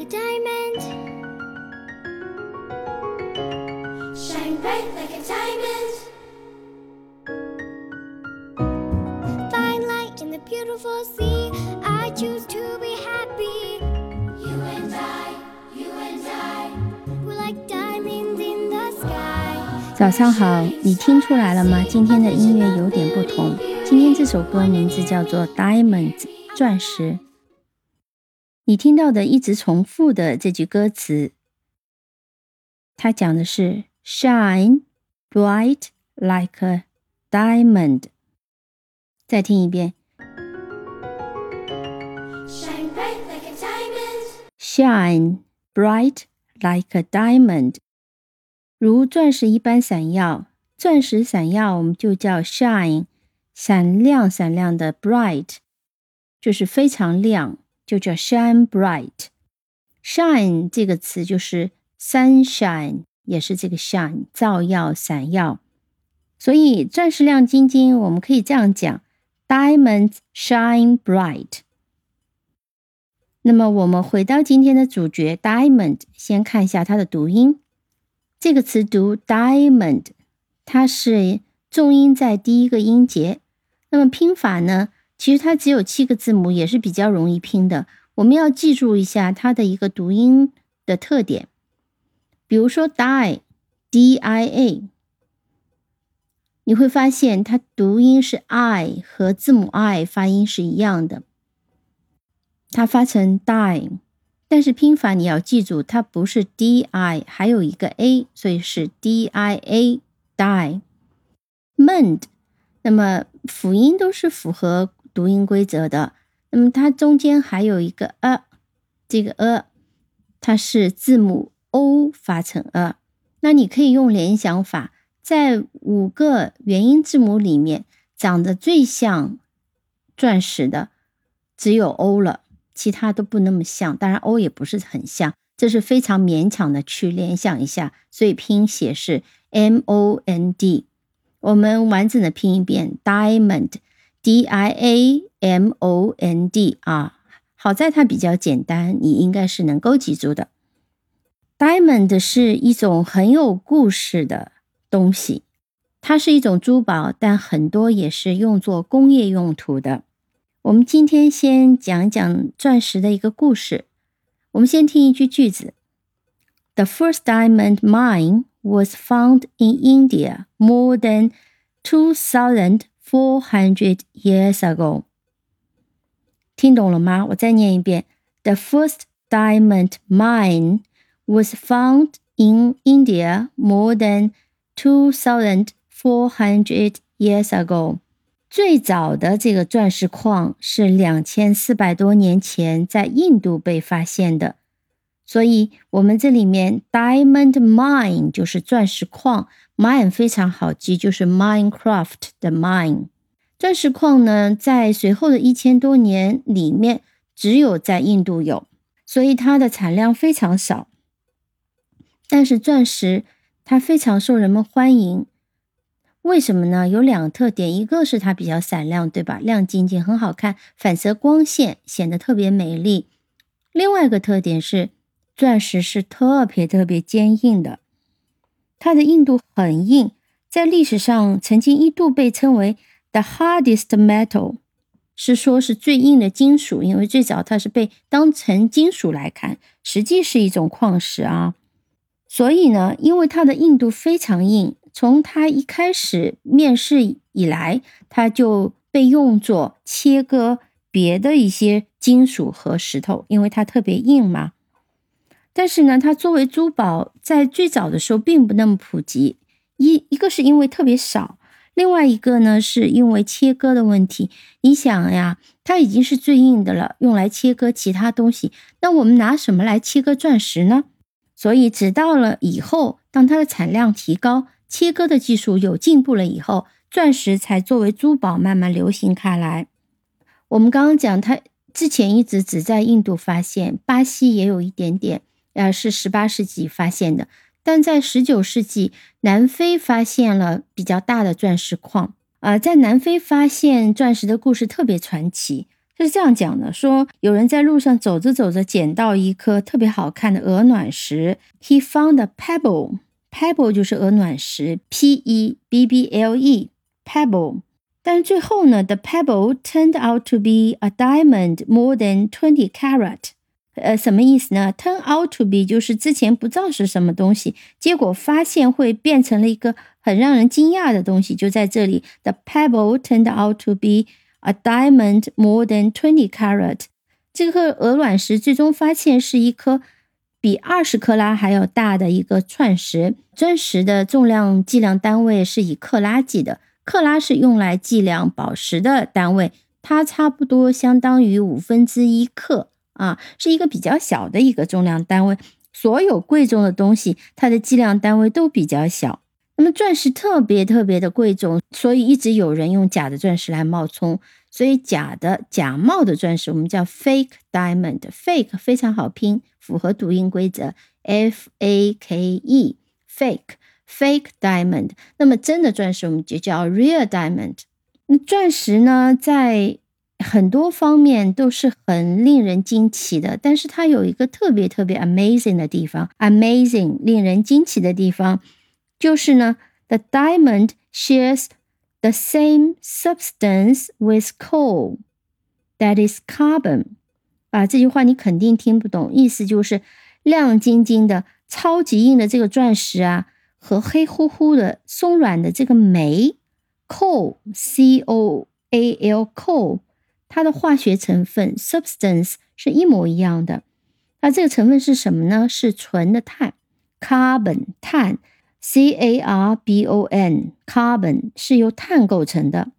a diamond. Shine bright like a diamond. Find light in the beautiful sea. I choose to be happy. You and I, you and I, we're like diamonds in the sky. 早上好，你听出来了吗？今天的音乐有点不同。今天这首歌名字叫做《Diamonds》钻石。 你听到的一直重复的这句歌词，它讲的是 “shine bright like a diamond”。再听一遍 Shine bright like a diamond.，“shine bright like a diamond”，如钻石一般闪耀。钻石闪耀，我们就叫 shine，闪亮闪亮的 bright，就是非常亮。就叫 shine bright。shine 这个词就是 sunshine，也是这个 shine，照耀、闪耀。所以钻石亮晶晶，我们可以这样讲：diamonds shine bright。那么我们回到今天的主角 diamond，先看一下它的读音。这个词读 diamond，它是重音在第一个音节。那么拼法呢？其实它只有七个字母，也是比较容易拼的。我们要记住一下它的一个读音的特点。比如说 “die”，D-I-A，你会发现它读音是 “i” 和字母 “i” 发音是一样的，它发成 “die”，但是拼法你要记住，它不是 “di”，还有一个 “a”，所以是 “d-i-a”，die。mend，那么辅音都是符合。读音规则的，那么它中间还有一个 a，这个 a 它是字母 o 发成 a，那你可以用联想法，在五个元音字母里面，长得最像钻石的只有 o 了，其他都不那么像。当然 o 也不是很像，这是非常勉强的去联想一下，所以拼写是 m o n d。我们完整的拼一遍 diamond。D I A M O N D 啊，好在它比较简单，你应该是能够记住的。Diamond 是一种很有故事的东西，它是一种珠宝，但很多也是用作工业用途的。我们今天先讲讲钻石的一个故事。我们先听一句句子：The first diamond mine was found in India more than two thousand. Four hundred years ago，听懂了吗？我再念一遍：The first diamond mine was found in India more than two thousand four hundred years ago。最早的这个钻石矿是两千四百多年前在印度被发现的。 所以，我们这里面 diamond mine 就是钻石矿，mine 非常好记，就是 Minecraft 的 mine。钻石矿呢，在随后的一千多年里面，只有在印度有，所以它的产量非常少。但是钻石它非常受人们欢迎，为什么呢？有两个特点，一个是它比较闪亮，对吧？亮晶晶，很好看，反射光线，显得特别美丽。另外一个特点是。钻石是特别特别坚硬的，它的硬度很硬，在历史上曾经一度被称为 the hardest metal，是说是最硬的金属，因为最早它是被当成金属来看，实际是一种矿石啊。所以呢，因为它的硬度非常硬，从它一开始面世以来，它就被用作切割别的一些金属和石头，因为它特别硬嘛。但是呢，它作为珠宝，在最早的时候并不那么普及。一一个是因为特别少，另外一个呢，是因为切割的问题。你想呀，它已经是最硬的了，用来切割其他东西，那我们拿什么来切割钻石呢？所以，直到了以后，当它的产量提高，切割的技术有进步了以后，钻石才作为珠宝慢慢流行开来。我们刚刚讲，它之前一直只在印度发现，巴西也有一点点。呃，是十八世纪发现的，但在十九世纪，南非发现了比较大的钻石矿。呃，在南非发现钻石的故事特别传奇。是这样讲的：说有人在路上走着走着，捡到一颗特别好看的鹅卵石。He found a pebble. Pebble 就是鹅卵石，P E B B L E pebble。但是最后呢，the pebble turned out to be a diamond more than twenty carat。呃，什么意思呢？Turn out to be 就是之前不知道是什么东西，结果发现会变成了一个很让人惊讶的东西，就在这里。The pebble turned out to be a diamond more than twenty carat。这颗鹅卵石最终发现是一颗比二十克拉还要大的一个钻石。钻石的重量计量单位是以克拉计的，克拉是用来计量宝石的单位，它差不多相当于五分之一克。啊，是一个比较小的一个重量单位。所有贵重的东西，它的计量单位都比较小。那么钻石特别特别的贵重，所以一直有人用假的钻石来冒充。所以假的假冒的钻石，我们叫 fake diamond。fake 非常好拼，符合读音规则，f a k e fake fake diamond。那么真的钻石，我们就叫 real diamond。那钻石呢，在很多方面都是很令人惊奇的，但是它有一个特别特别 amazing 的地方，amazing 令人惊奇的地方就是呢，the diamond shares the same substance with coal that is carbon。啊，这句话你肯定听不懂，意思就是亮晶晶的、超级硬的这个钻石啊，和黑乎乎的、松软的这个煤 coal c o a l coal。它的化学成分 substance 是一模一样的。那这个成分是什么呢？是纯的碳，carbon 碳，c a r b o n carbon 是由碳构成的。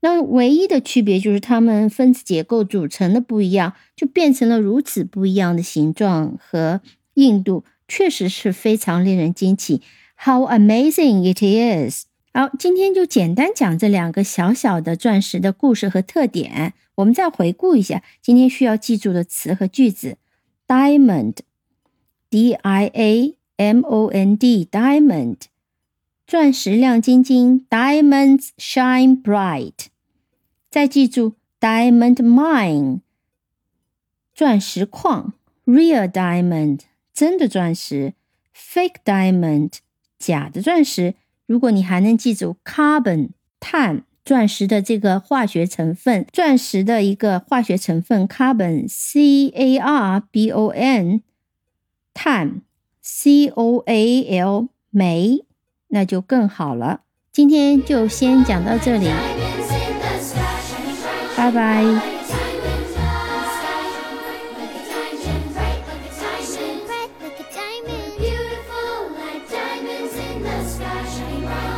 那唯一的区别就是它们分子结构组成的不一样，就变成了如此不一样的形状和硬度，确实是非常令人惊奇。How amazing it is！好，今天就简单讲这两个小小的钻石的故事和特点。我们再回顾一下今天需要记住的词和句子：diamond，d-i-a-m-o-n-d，diamond，钻石亮晶晶；diamonds shine bright。再记住：diamond mine，钻石矿；real diamond，真的钻石；fake diamond，假的钻石。如果你还能记住 carbon，碳。钻石的这个化学成分，钻石的一个化学成分 carbon，c a r b o n，碳 c o a l，煤，那就更好了。今天就先讲到这里，拜拜。shining bright.